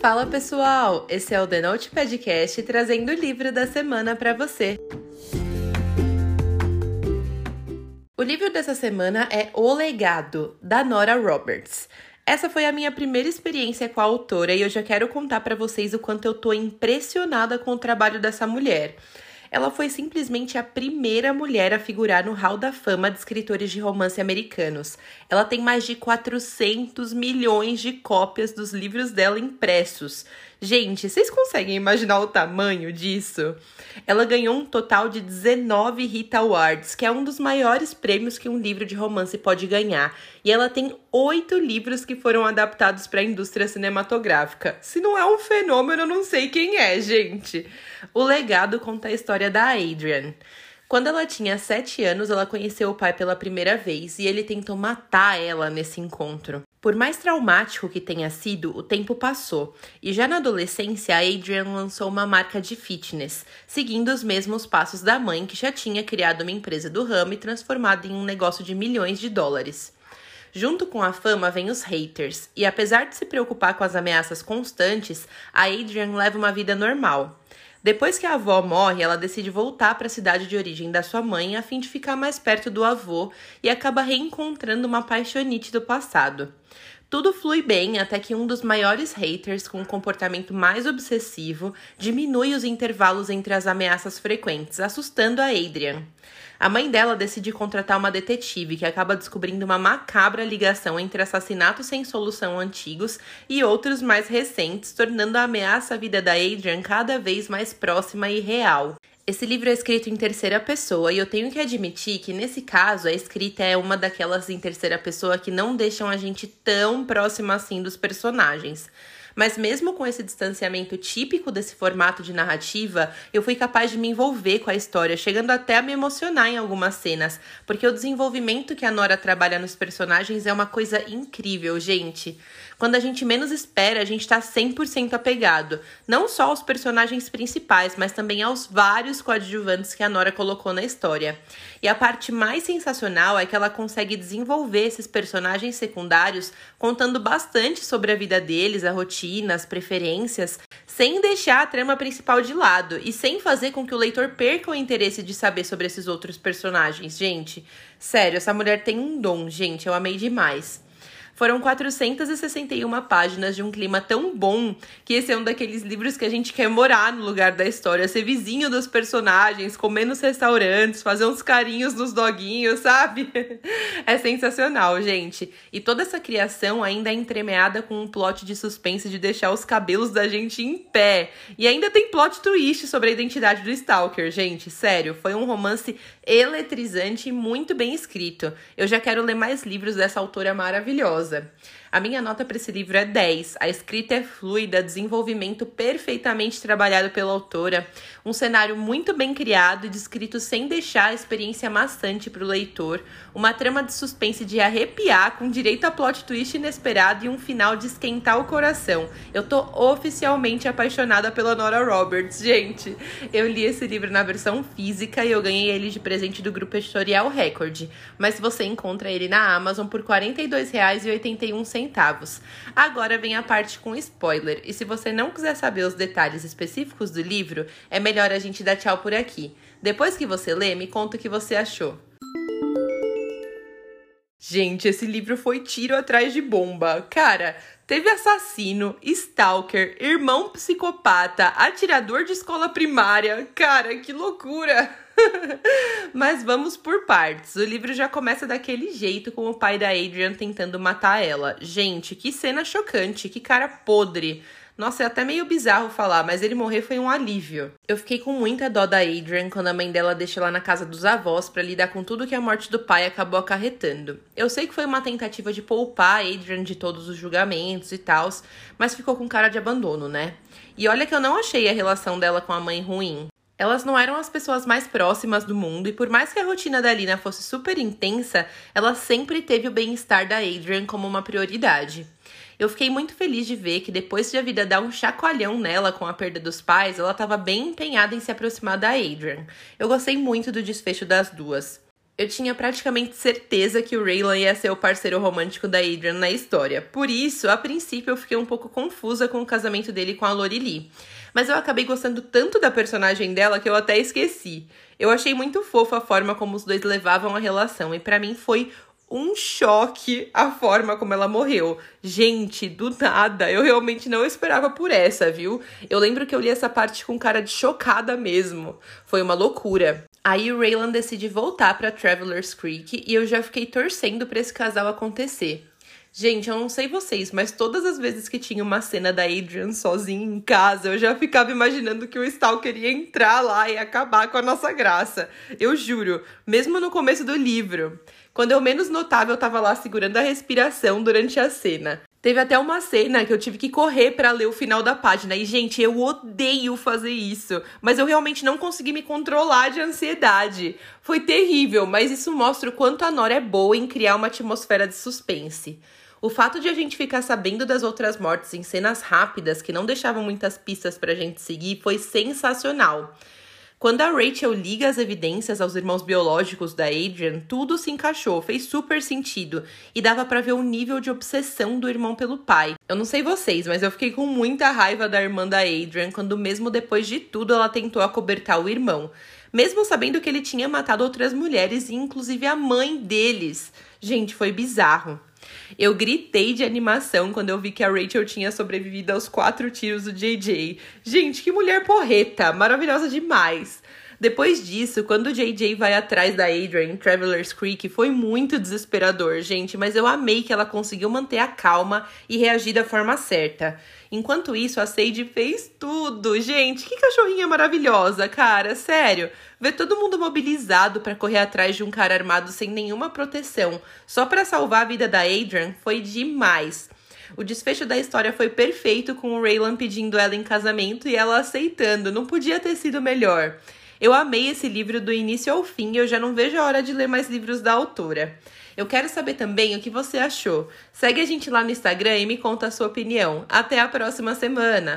Fala pessoal, esse é o The Note Podcast trazendo o livro da semana para você. O livro dessa semana é O Legado, da Nora Roberts. Essa foi a minha primeira experiência com a autora e eu já quero contar para vocês o quanto eu tô impressionada com o trabalho dessa mulher. Ela foi simplesmente a primeira mulher a figurar no Hall da Fama de escritores de romance americanos. Ela tem mais de 400 milhões de cópias dos livros dela impressos. Gente, vocês conseguem imaginar o tamanho disso? Ela ganhou um total de 19 Rita Awards, que é um dos maiores prêmios que um livro de romance pode ganhar. E ela tem oito livros que foram adaptados para a indústria cinematográfica. Se não é um fenômeno, eu não sei quem é, gente. O legado conta a história da Adrian. Quando ela tinha sete anos, ela conheceu o pai pela primeira vez e ele tentou matar ela nesse encontro. Por mais traumático que tenha sido, o tempo passou, e já na adolescência, a Adrian lançou uma marca de fitness, seguindo os mesmos passos da mãe, que já tinha criado uma empresa do ramo e transformado em um negócio de milhões de dólares. Junto com a fama vem os haters, e apesar de se preocupar com as ameaças constantes, a Adrian leva uma vida normal. Depois que a avó morre, ela decide voltar para a cidade de origem da sua mãe a fim de ficar mais perto do avô e acaba reencontrando uma paixonite do passado. Tudo flui bem até que um dos maiores haters, com um comportamento mais obsessivo, diminui os intervalos entre as ameaças frequentes, assustando a Adrian. A mãe dela decide contratar uma detetive que acaba descobrindo uma macabra ligação entre assassinatos sem solução antigos e outros mais recentes, tornando a ameaça à vida da Adrian cada vez mais próxima e real. Esse livro é escrito em terceira pessoa e eu tenho que admitir que nesse caso a escrita é uma daquelas em terceira pessoa que não deixam a gente tão próxima assim dos personagens. Mas mesmo com esse distanciamento típico desse formato de narrativa, eu fui capaz de me envolver com a história, chegando até a me emocionar em algumas cenas, porque o desenvolvimento que a Nora trabalha nos personagens é uma coisa incrível, gente. Quando a gente menos espera, a gente está 100% apegado, não só aos personagens principais, mas também aos vários coadjuvantes que a Nora colocou na história. E a parte mais sensacional é que ela consegue desenvolver esses personagens secundários contando bastante sobre a vida deles, a rotina rotina, as preferências, sem deixar a trama principal de lado e sem fazer com que o leitor perca o interesse de saber sobre esses outros personagens. Gente, sério, essa mulher tem um dom, gente, eu amei demais. Foram 461 páginas de um clima tão bom que esse é um daqueles livros que a gente quer morar no lugar da história, ser vizinho dos personagens, comer nos restaurantes, fazer uns carinhos nos doguinhos, sabe? É sensacional, gente. E toda essa criação ainda é entremeada com um plot de suspense de deixar os cabelos da gente em pé. E ainda tem plot twist sobre a identidade do Stalker, gente. Sério, foi um romance eletrizante e muito bem escrito. Eu já quero ler mais livros dessa autora maravilhosa. causa. A minha nota para esse livro é 10. A escrita é fluida, desenvolvimento perfeitamente trabalhado pela autora, um cenário muito bem criado e descrito sem deixar a experiência maçante para o leitor, uma trama de suspense de arrepiar, com direito a plot twist inesperado e um final de esquentar o coração. Eu tô oficialmente apaixonada pela Nora Roberts, gente. Eu li esse livro na versão física e eu ganhei ele de presente do grupo editorial Record, mas você encontra ele na Amazon por R$ 42,81 centavos. Agora vem a parte com spoiler, e se você não quiser saber os detalhes específicos do livro, é melhor a gente dar tchau por aqui. Depois que você lê, me conta o que você achou. Gente, esse livro foi tiro atrás de bomba. Cara, teve assassino, stalker, irmão psicopata, atirador de escola primária. Cara, que loucura! Mas vamos por partes. O livro já começa daquele jeito, com o pai da Adrian tentando matar ela. Gente, que cena chocante, que cara podre. Nossa, é até meio bizarro falar, mas ele morrer foi um alívio. Eu fiquei com muita dó da Adrian quando a mãe dela deixa ela na casa dos avós para lidar com tudo que a morte do pai acabou acarretando. Eu sei que foi uma tentativa de poupar a Adrian de todos os julgamentos e tals, mas ficou com cara de abandono, né? E olha que eu não achei a relação dela com a mãe ruim. Elas não eram as pessoas mais próximas do mundo e por mais que a rotina da Lina fosse super intensa, ela sempre teve o bem-estar da Adrian como uma prioridade. Eu fiquei muito feliz de ver que depois de a vida dar um chacoalhão nela com a perda dos pais, ela estava bem empenhada em se aproximar da Adrian. Eu gostei muito do desfecho das duas. Eu tinha praticamente certeza que o Raylan ia ser o parceiro romântico da Adrian na história. Por isso, a princípio, eu fiquei um pouco confusa com o casamento dele com a Lori Lee. Mas eu acabei gostando tanto da personagem dela que eu até esqueci. Eu achei muito fofa a forma como os dois levavam a relação e para mim foi um choque a forma como ela morreu. Gente, do nada, eu realmente não esperava por essa, viu? Eu lembro que eu li essa parte com cara de chocada mesmo. Foi uma loucura. Aí o Raylan decide voltar para Travelers Creek e eu já fiquei torcendo para esse casal acontecer. Gente, eu não sei vocês, mas todas as vezes que tinha uma cena da Adrian sozinha em casa, eu já ficava imaginando que o Stalker ia entrar lá e acabar com a nossa graça. Eu juro, mesmo no começo do livro. Quando eu menos notava, eu tava lá segurando a respiração durante a cena. Teve até uma cena que eu tive que correr para ler o final da página. E, gente, eu odeio fazer isso. Mas eu realmente não consegui me controlar de ansiedade. Foi terrível, mas isso mostra o quanto a Nora é boa em criar uma atmosfera de suspense. O fato de a gente ficar sabendo das outras mortes em cenas rápidas que não deixavam muitas pistas pra gente seguir foi sensacional. Quando a Rachel liga as evidências aos irmãos biológicos da Adrian, tudo se encaixou, fez super sentido e dava para ver o nível de obsessão do irmão pelo pai. Eu não sei vocês, mas eu fiquei com muita raiva da irmã da Adrian quando, mesmo depois de tudo, ela tentou acobertar o irmão, mesmo sabendo que ele tinha matado outras mulheres inclusive a mãe deles. Gente, foi bizarro. Eu gritei de animação quando eu vi que a Rachel tinha sobrevivido aos quatro tiros do JJ. Gente, que mulher porreta! Maravilhosa demais! Depois disso, quando o JJ vai atrás da Adrian em Traveler's Creek, foi muito desesperador, gente, mas eu amei que ela conseguiu manter a calma e reagir da forma certa. Enquanto isso, a Sage fez tudo. Gente, que cachorrinha maravilhosa, cara, sério. Ver todo mundo mobilizado para correr atrás de um cara armado sem nenhuma proteção, só para salvar a vida da Adrian, foi demais. O desfecho da história foi perfeito com o Raylan pedindo ela em casamento e ela aceitando. Não podia ter sido melhor. Eu amei esse livro do início ao fim e eu já não vejo a hora de ler mais livros da autora. Eu quero saber também o que você achou. Segue a gente lá no Instagram e me conta a sua opinião. Até a próxima semana!